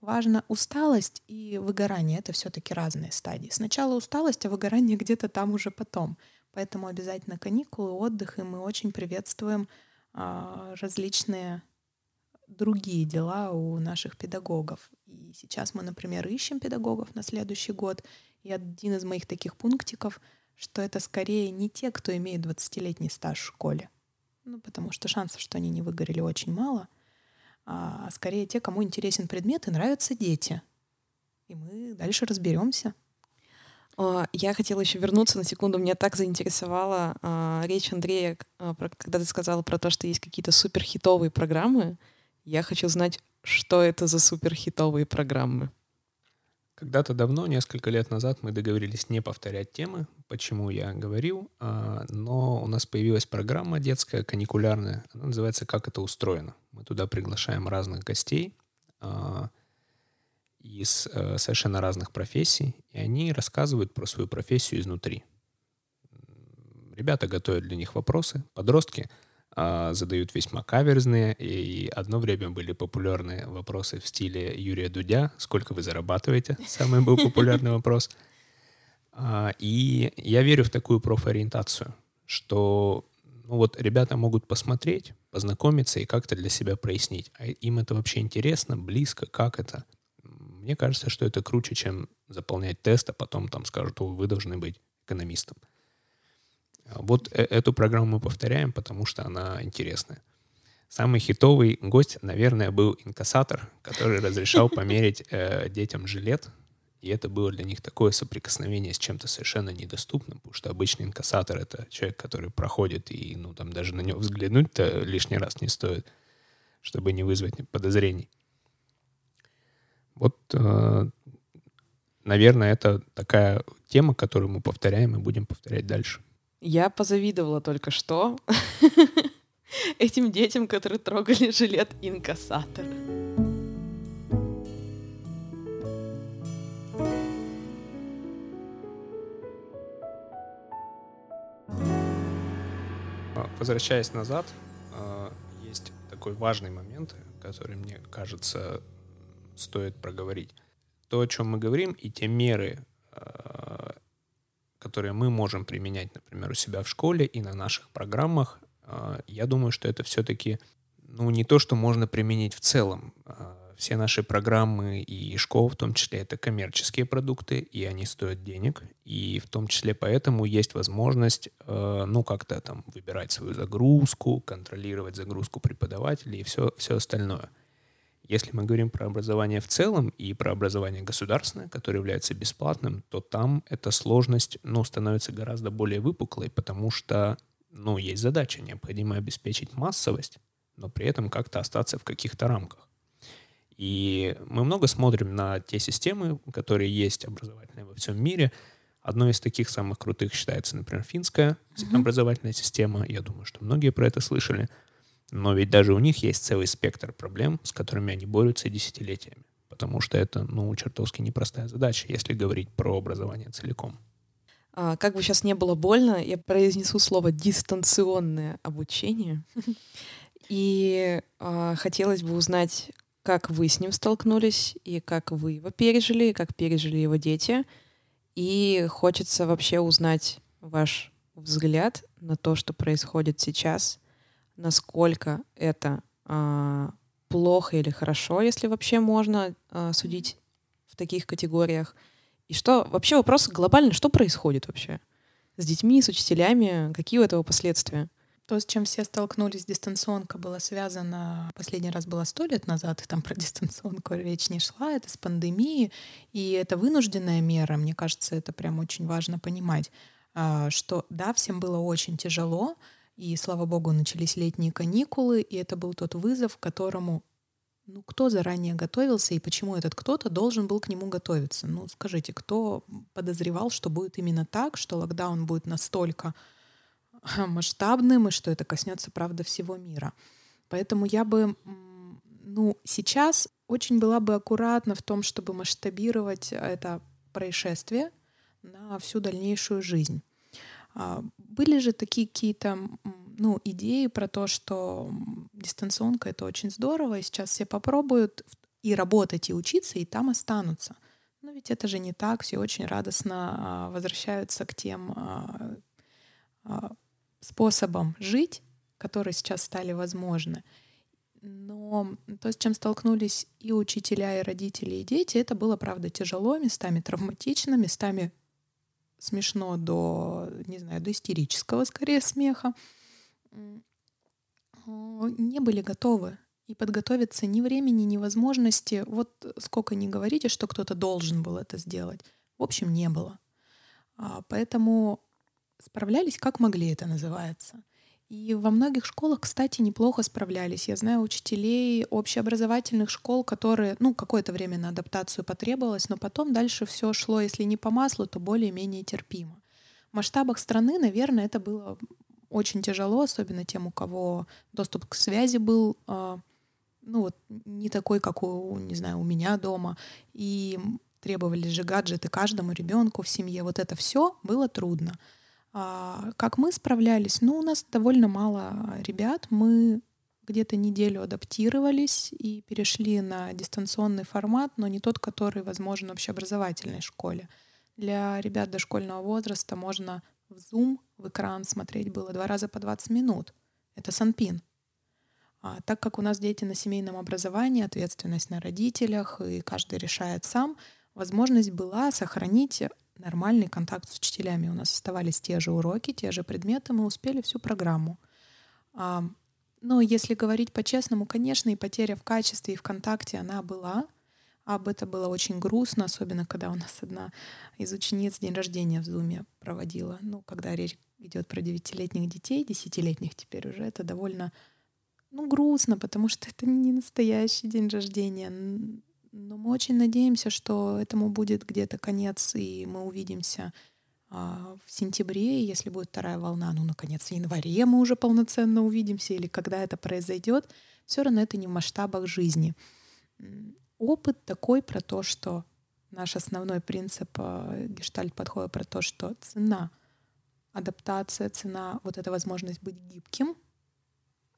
Важно усталость и выгорание. Это все-таки разные стадии. Сначала усталость, а выгорание где-то там уже потом. Поэтому обязательно каникулы, отдых, и мы очень приветствуем а, различные другие дела у наших педагогов. И сейчас мы, например, ищем педагогов на следующий год. И один из моих таких пунктиков, что это скорее не те, кто имеет 20-летний стаж в школе, ну, потому что шансов, что они не выгорели, очень мало. А скорее те, кому интересен предмет и нравятся дети. И мы дальше разберемся. Я хотела еще вернуться на секунду. Меня так заинтересовала а, речь Андрея, а, про, когда ты сказала про то, что есть какие-то суперхитовые программы. Я хочу знать, что это за суперхитовые программы. Когда-то давно, несколько лет назад, мы договорились не повторять темы, почему я говорил, а, но у нас появилась программа детская, каникулярная, она называется «Как это устроено». Мы туда приглашаем разных гостей а, из э, совершенно разных профессий, и они рассказывают про свою профессию изнутри. Ребята готовят для них вопросы, подростки — а, задают весьма каверзные, и одно время были популярны вопросы в стиле Юрия Дудя «Сколько вы зарабатываете?» Самый был популярный вопрос. А, и я верю в такую профориентацию, что ну вот ребята могут посмотреть, познакомиться и как-то для себя прояснить. А им это вообще интересно, близко, как это? Мне кажется, что это круче, чем заполнять тест, а потом там скажут, о, вы должны быть экономистом. Вот э, эту программу мы повторяем, потому что она интересная. Самый хитовый гость, наверное, был инкассатор, который разрешал померить э, детям жилет. И это было для них такое соприкосновение с чем-то совершенно недоступным, потому что обычный инкассатор — это человек, который проходит, и ну, там даже на него взглянуть-то лишний раз не стоит, чтобы не вызвать подозрений. Вот, э, наверное, это такая тема, которую мы повторяем и будем повторять дальше. Я позавидовала только что этим детям, которые трогали жилет инкассатора. А, возвращаясь назад, а, есть такой важный момент, который, мне кажется, стоит проговорить. То, о чем мы говорим, и те меры, а, которые мы можем применять, например, у себя в школе и на наших программах, а, я думаю, что это все-таки ну, не то, что можно применить в целом. А, все наши программы и школа в том числе это коммерческие продукты, и они стоят денег. И в том числе поэтому есть возможность, ну, как-то там выбирать свою загрузку, контролировать загрузку преподавателей и все, все остальное – если мы говорим про образование в целом и про образование государственное, которое является бесплатным, то там эта сложность ну, становится гораздо более выпуклой, потому что ну, есть задача, необходимо обеспечить массовость, но при этом как-то остаться в каких-то рамках. И мы много смотрим на те системы, которые есть образовательные во всем мире. Одной из таких самых крутых считается, например, финская mm-hmm. образовательная система. Я думаю, что многие про это слышали. Но ведь даже у них есть целый спектр проблем, с которыми они борются десятилетиями. Потому что это, ну, чертовски непростая задача, если говорить про образование целиком. А, как бы сейчас не было больно, я произнесу слово дистанционное обучение. И а, хотелось бы узнать, как вы с ним столкнулись, и как вы его пережили, и как пережили его дети. И хочется вообще узнать ваш взгляд на то, что происходит сейчас, насколько это а, плохо или хорошо, если вообще можно а, судить в таких категориях. И что вообще вопрос глобальный, что происходит вообще? с детьми, с учителями. Какие у этого последствия? То, с чем все столкнулись, дистанционка была связана, последний раз было сто лет назад, и там про дистанционку речь не шла, это с пандемией, и это вынужденная мера, мне кажется, это прям очень важно понимать, а, что да, всем было очень тяжело, и, слава богу, начались летние каникулы, и это был тот вызов, к которому ну, кто заранее готовился и почему этот кто-то должен был к нему готовиться? Ну, скажите, кто подозревал, что будет именно так, что локдаун будет настолько масштабным и что это коснется, правда, всего мира? Поэтому я бы, ну, сейчас очень была бы аккуратна в том, чтобы масштабировать это происшествие на всю дальнейшую жизнь. А, были же такие какие-то ну, идеи про то, что дистанционка — это очень здорово, и сейчас все попробуют и работать, и учиться, и там останутся. Но ведь это же не так, все очень радостно а, возвращаются к тем а, способам жить, которые сейчас стали возможны. Но то, с чем столкнулись и учителя, и родители, и дети, это было, правда, тяжело, местами травматично, местами смешно до, не знаю, до истерического скорее смеха, не были готовы. И подготовиться ни времени, ни возможности. Вот сколько не говорите, что кто-то должен был это сделать. В общем, не было. А, поэтому справлялись как могли, это называется. И во многих школах, кстати, неплохо справлялись. Я знаю учителей общеобразовательных школ, которые, ну, какое-то время на адаптацию потребовалось, но потом дальше все шло, если не по маслу, то более-менее терпимо. В масштабах страны, наверное, это было очень тяжело, особенно тем, у кого доступ к связи был, э, ну вот не такой, как у, не знаю, у меня дома, и требовались же гаджеты каждому ребенку в семье. Вот это все было трудно. А, как мы справлялись? Ну, у нас довольно мало ребят. Мы где-то неделю адаптировались и перешли на дистанционный формат, но не тот, который возможен в общеобразовательной школе. Для ребят дошкольного возраста можно в Zoom, в экран смотреть было два раза по 20 минут. Это Санпин. А так как у нас дети на семейном образовании, ответственность на родителях, и каждый решает сам, возможность была сохранить нормальный контакт с учителями. У нас оставались те же уроки, те же предметы, мы успели всю программу. Но если говорить по-честному, конечно, и потеря в качестве и в контакте она была. Об это было очень грустно, особенно когда у нас одна из учениц день рождения в Зуме проводила. Ну, когда речь идет про девятилетних детей, десятилетних теперь уже, это довольно ну, грустно, потому что это не настоящий день рождения. Но мы очень надеемся, что этому будет где-то конец, и мы увидимся а, в сентябре, если будет вторая волна, ну, наконец, в январе мы уже полноценно увидимся, или когда это произойдет, все равно это не в масштабах жизни. Опыт такой про то, что наш основной принцип а, гештальт-подхода про то, что цена адаптация, цена, вот эта возможность быть гибким,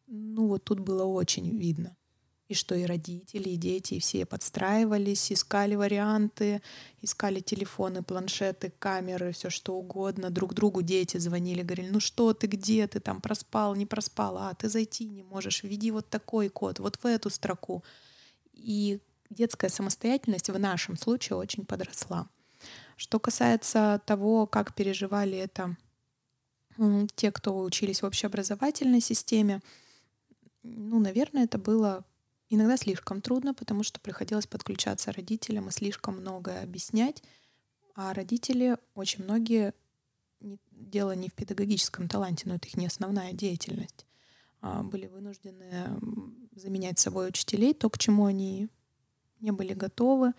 ну вот тут было очень видно и что и родители, и дети, и все подстраивались, искали варианты, искали телефоны, планшеты, камеры, все что угодно. Друг другу дети звонили, говорили, ну что ты, где ты, там проспал, не проспал, а ты зайти не можешь, введи вот такой код, вот в эту строку. И детская самостоятельность в нашем случае очень подросла. Что касается того, как переживали это те, кто учились в общеобразовательной системе, ну, наверное, это было Иногда слишком трудно, потому что приходилось подключаться родителям и слишком многое объяснять. А родители, очень многие, дело не в педагогическом таланте, но это их не основная деятельность, а были вынуждены заменять собой учителей, то, к чему они не были готовы.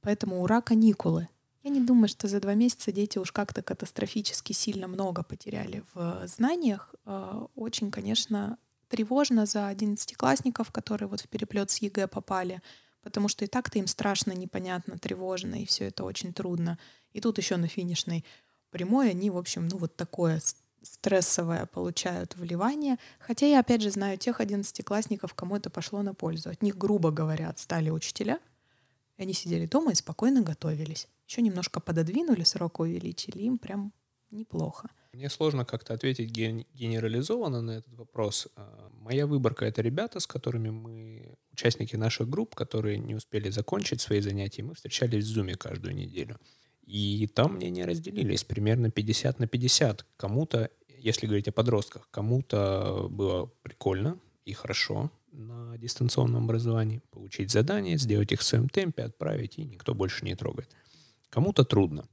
Поэтому ура, каникулы. Я не думаю, что за два месяца дети уж как-то катастрофически сильно много потеряли в знаниях. А, очень, конечно, тревожно за одиннадцатиклассников, которые вот в переплет с ЕГЭ попали, потому что и так-то им страшно, непонятно, тревожно, и все это очень трудно. И тут еще на финишной прямой они, в общем, ну вот такое стрессовое получают вливание. Хотя я, опять же, знаю тех одиннадцатиклассников, кому это пошло на пользу. От них, грубо говоря, отстали учителя, и они сидели дома и спокойно готовились. Еще немножко пододвинули, срок увеличили, им прям неплохо. Мне сложно как-то ответить генерализованно на этот вопрос. А, моя выборка — это ребята, с которыми мы, участники наших групп, которые не успели закончить свои занятия, мы встречались в Зуме каждую неделю. И там мнения разделились примерно 50 на 50. Кому-то, если говорить о подростках, кому-то было прикольно и хорошо на дистанционном образовании, получить задания, сделать их в своем темпе, отправить, и никто больше не трогает. Кому-то трудно.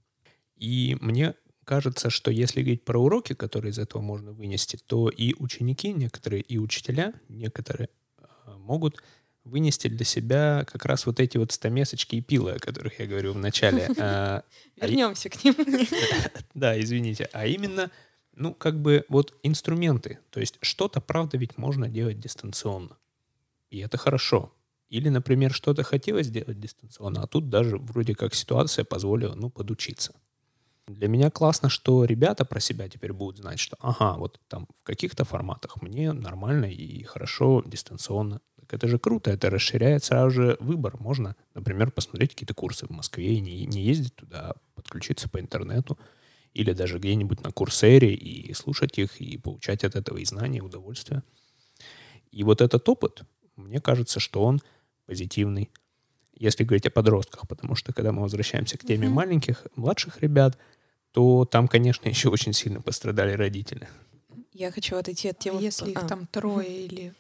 И мне кажется, что если говорить про уроки, которые из этого можно вынести, то и ученики некоторые, и учителя некоторые а, могут вынести для себя как раз вот эти вот стамесочки и пилы, о которых я говорил в начале. А, а Вернемся к ним. Да, извините. А именно, ну, как бы вот инструменты. То есть что-то, правда, ведь можно делать дистанционно. И это хорошо. Или, например, что-то хотелось сделать дистанционно, а тут даже вроде как ситуация позволила, ну, подучиться. Для меня классно, что ребята про себя теперь будут знать, что ага, вот там в каких-то форматах мне нормально и хорошо дистанционно. Так это же круто, это расширяет сразу же выбор. Можно, например, посмотреть какие-то курсы в Москве и не, не ездить туда, а подключиться по интернету или даже где-нибудь на курсере и слушать их, и получать от этого и знания, и удовольствие. И вот этот опыт, мне кажется, что он позитивный, если говорить о подростках, потому что когда мы возвращаемся к теме mm-hmm. маленьких, младших ребят, то там, конечно, еще очень сильно пострадали родители. Я хочу отойти от темы... А если их а. там трое или,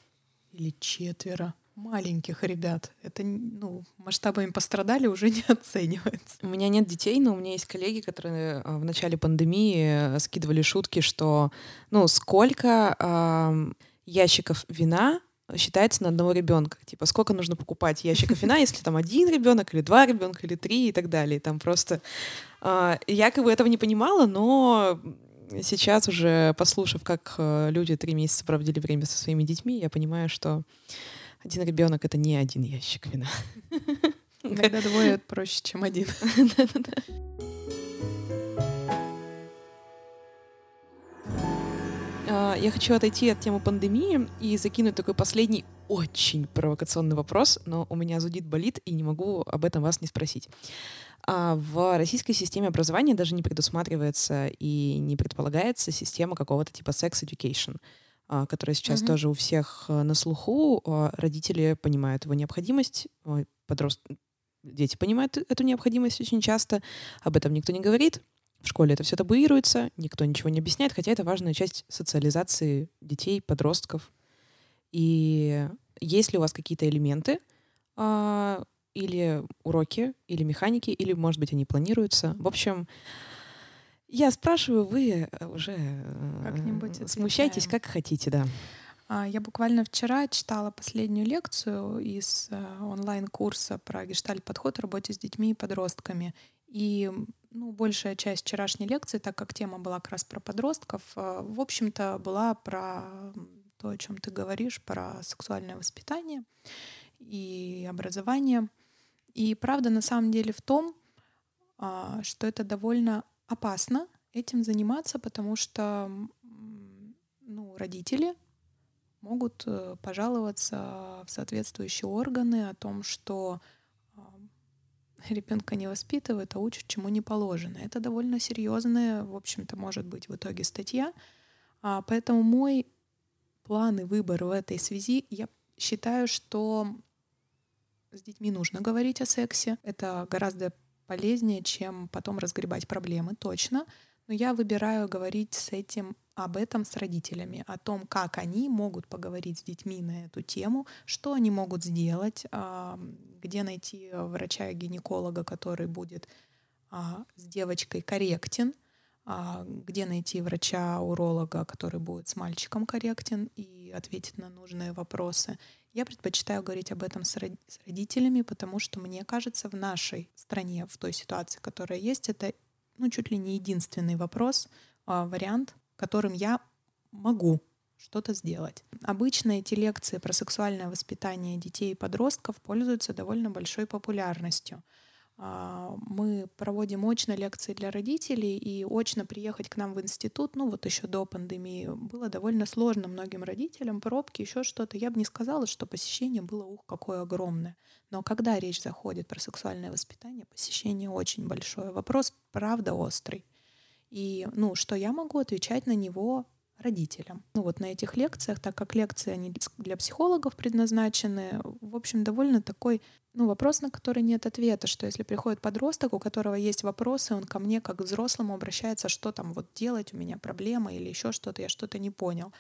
или четверо маленьких ребят, это, ну, масштабами пострадали уже не оценивается. У меня нет детей, но у меня есть коллеги, которые а, в начале пандемии э, скидывали шутки, что, ну, сколько э, ящиков вина считается на одного ребенка. Типа, сколько нужно покупать ящиков вина, если там один ребенок, или два ребенка, или три и так далее. Там просто э, я как бы этого не понимала, но сейчас уже послушав, как э, люди три месяца проводили время со своими детьми, я понимаю, что один ребенок это не один ящик вина. Иногда двое проще, чем один. А, я хочу отойти от темы пандемии и закинуть такой последний очень провокационный вопрос, но у меня зудит болит и не могу об этом вас не спросить. А в российской системе образования даже не предусматривается и не предполагается система какого-то типа sex education, а, которая сейчас mm-hmm. тоже у всех э, на слуху. Родители понимают его необходимость, подрост... дети понимают эту необходимость очень часто, об этом никто не говорит, в школе это все табуируется, никто ничего не объясняет, хотя это важная часть социализации детей, подростков. И есть ли у вас какие-то элементы а, или уроки, или механики, или, может быть, они планируются? В общем, я спрашиваю, вы уже э, смущайтесь, как хотите, да. А, я буквально вчера читала последнюю лекцию из э, онлайн-курса про гештальт-подход в работе с детьми и подростками. И ну, большая часть вчерашней лекции, так как тема была как раз про подростков, э, в общем-то, была про то, о чем ты говоришь, про сексуальное воспитание и образование. И правда на самом деле в том, а, что это довольно опасно этим заниматься, потому что ну, родители могут э, пожаловаться в соответствующие органы о том, что ребенка не воспитывают, а учат, чему не положено. Это довольно серьезная, в общем-то, может быть в итоге статья. А, поэтому мой план и выбор в этой связи, я считаю, что с детьми нужно говорить о сексе. Это гораздо полезнее, чем потом разгребать проблемы, точно. Но я выбираю говорить с этим об этом с родителями, о том, как они могут поговорить с детьми на эту тему, что они могут сделать, где найти врача-гинеколога, который будет а, с девочкой корректен, а, где найти врача-уролога, который будет с мальчиком корректен и ответит на нужные вопросы. Я предпочитаю говорить об этом с родителями, потому что мне кажется, в нашей стране, в той ситуации, которая есть, это ну, чуть ли не единственный вопрос, а, вариант, которым я могу что-то сделать. Обычно эти лекции про сексуальное воспитание детей и подростков пользуются довольно большой популярностью. А, мы проводим очно лекции для родителей, и очно приехать к нам в институт, ну вот еще до пандемии, было довольно сложно многим родителям, пробки, еще что-то. Я бы не сказала, что посещение было, ух, какое огромное. Но когда речь заходит про сексуальное воспитание, посещение очень большое. Вопрос, правда, острый. И, ну, что я могу отвечать на него родителям. Ну вот на этих лекциях, так как лекции они для психологов предназначены, в общем, довольно такой ну, вопрос, на который нет ответа, что если приходит подросток, у которого есть вопросы, он ко мне как к взрослому обращается, что там вот делать, у меня проблема или еще что-то, я что-то не понял.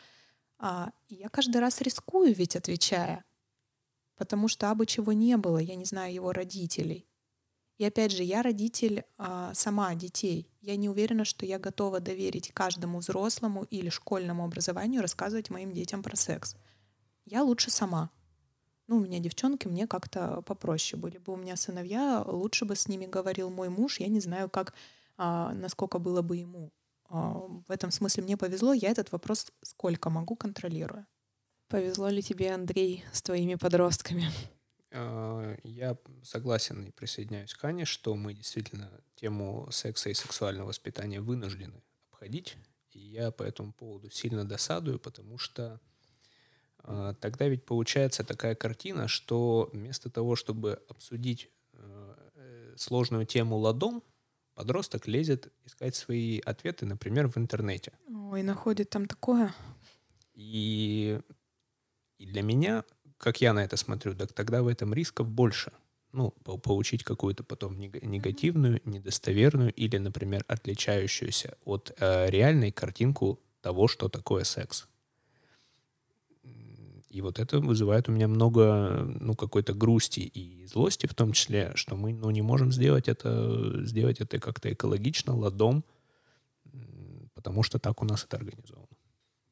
А я каждый раз рискую ведь отвечая, потому что абы чего не было, я не знаю его родителей. И опять же, я родитель а, сама детей. Я не уверена, что я готова доверить каждому взрослому или школьному образованию рассказывать моим детям про секс. Я лучше сама. Ну, у меня девчонки, мне как-то попроще были бы. У меня сыновья, лучше бы с ними говорил мой муж. Я не знаю, как, а, насколько было бы ему. А, в этом смысле мне повезло. Я этот вопрос сколько могу контролирую. Повезло ли тебе, Андрей, с твоими подростками? А, я согласен и присоединяюсь к Ане, что мы действительно тему секса и сексуального воспитания вынуждены обходить. И я по этому поводу сильно досадую, потому что э, тогда ведь получается такая картина, что вместо того, чтобы обсудить э, сложную тему ладом, подросток лезет искать свои ответы, например, в интернете. Ой, находит там такое. И, и для меня как я на это смотрю, так тогда в этом рисков больше. Ну, получить какую-то потом негативную, недостоверную или, например, отличающуюся от э, реальной картинку того, что такое секс. И вот это вызывает у меня много, ну, какой-то грусти и злости в том числе, что мы, ну, не можем сделать это, сделать это как-то экологично, ладом, потому что так у нас это организовано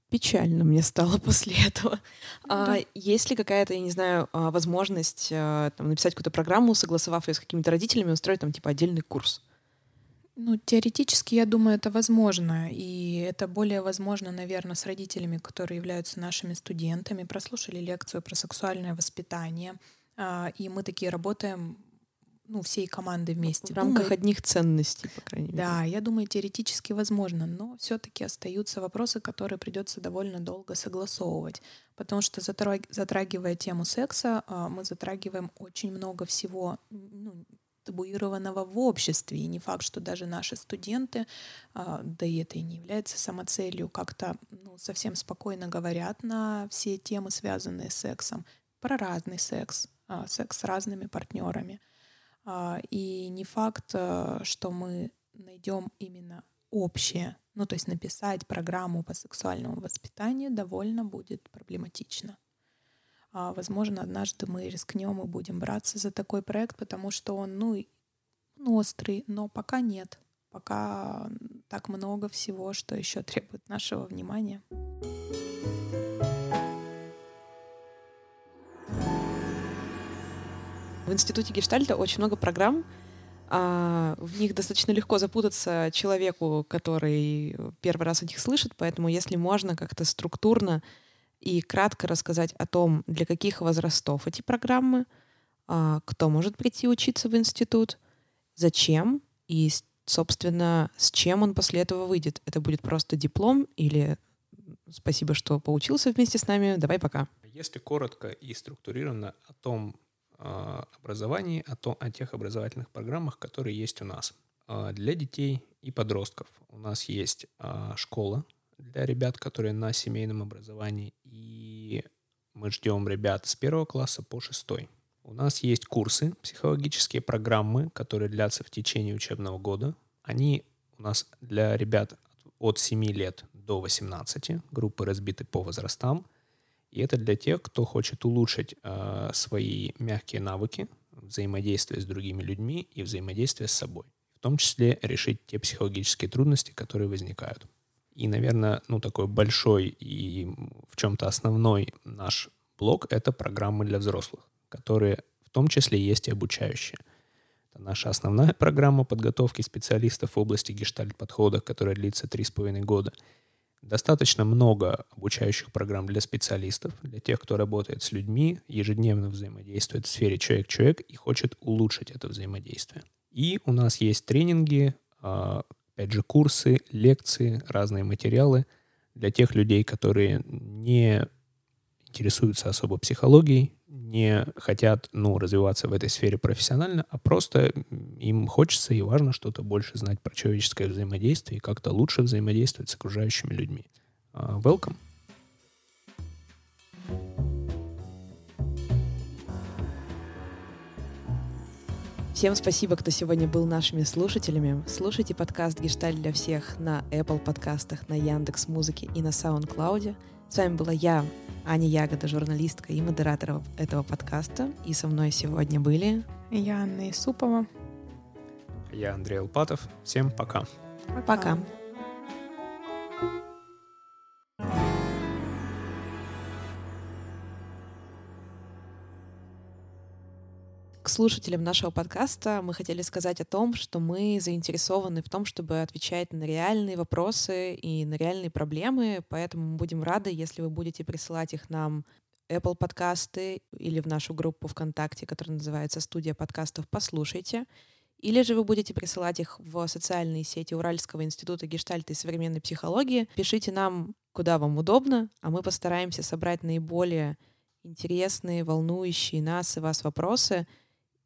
печально мне стало после этого. Ну да. А, есть ли какая-то, я не знаю, а, возможность а, там, написать какую-то программу, согласовав ее с какими-то родителями, устроить там типа отдельный курс? Ну, теоретически, я думаю, это возможно. И это более возможно, наверное, с родителями, которые являются нашими студентами, прослушали лекцию про сексуальное воспитание. И мы такие работаем ну, всей команды вместе. В рамках думаю, одних ценностей, по крайней мере. Да, я думаю, теоретически возможно, но все-таки остаются вопросы, которые придется довольно долго согласовывать. Потому что затрагивая тему секса, а, мы затрагиваем очень много всего ну, табуированного в обществе. И не факт, что даже наши студенты, а, да и это и не является самоцелью, как-то ну, совсем спокойно говорят на все темы, связанные с сексом, про разный секс, а, секс с разными партнерами. А, и не факт, э, что мы найдем именно общее. Ну, то есть написать программу по сексуальному воспитанию довольно будет проблематично. А, возможно, однажды мы рискнем и будем браться за такой проект, потому что он, ну, ну, острый, но пока нет. Пока так много всего, что еще требует нашего внимания. В институте Гештальта очень много программ, а, в них достаточно легко запутаться человеку, который первый раз о них слышит, поэтому если можно как-то структурно и кратко рассказать о том, для каких возрастов эти программы, а, кто может прийти учиться в институт, зачем и, собственно, с чем он после этого выйдет. Это будет просто диплом или спасибо, что поучился вместе с нами, давай пока. Если коротко и структурированно о том, образовании, о, том, о тех образовательных программах, которые есть у нас. А, для детей и подростков у нас есть а, школа для ребят, которые на семейном образовании, и мы ждем ребят с первого класса по шестой. У нас есть курсы, психологические программы, которые длятся в течение учебного года. Они у нас для ребят от 7 лет до 18, группы разбиты по возрастам – и это для тех, кто хочет улучшить э, свои мягкие навыки взаимодействия с другими людьми и взаимодействия с собой. В том числе решить те психологические трудности, которые возникают. И, наверное, ну, такой большой и в чем-то основной наш блок — это программы для взрослых, которые в том числе есть и обучающие. Это наша основная программа подготовки специалистов в области гештальт-подхода, которая длится три с половиной года — Достаточно много обучающих программ для специалистов, для тех, кто работает с людьми, ежедневно взаимодействует в сфере человек-человек и хочет улучшить это взаимодействие. И у нас есть тренинги, а, опять же, курсы, лекции, разные материалы для тех людей, которые не интересуются особо психологией, не хотят ну, развиваться в этой сфере профессионально, а просто им хочется и важно что-то больше знать про человеческое взаимодействие и как-то лучше взаимодействовать с окружающими людьми. welcome. Всем спасибо, кто сегодня был нашими слушателями. Слушайте подкаст «Гешталь для всех» на Apple подкастах, на Яндекс Музыке и на SoundCloud. С вами была я, Аня Ягода, журналистка и модератор этого подкаста. И со мной сегодня были... Я Анна Исупова. Я Андрей Алпатов. Всем пока. Пока. пока. К слушателям нашего подкаста мы хотели сказать о том, что мы заинтересованы в том, чтобы отвечать на реальные вопросы и на реальные проблемы, поэтому мы будем рады, если вы будете присылать их нам Apple подкасты или в нашу группу ВКонтакте, которая называется «Студия подкастов. Послушайте». Или же вы будете присылать их в социальные сети Уральского института гештальта и современной психологии. Пишите нам, куда вам удобно, а мы постараемся собрать наиболее интересные, волнующие нас и вас вопросы —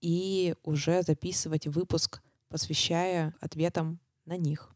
и уже записывать выпуск, посвящая ответам на них.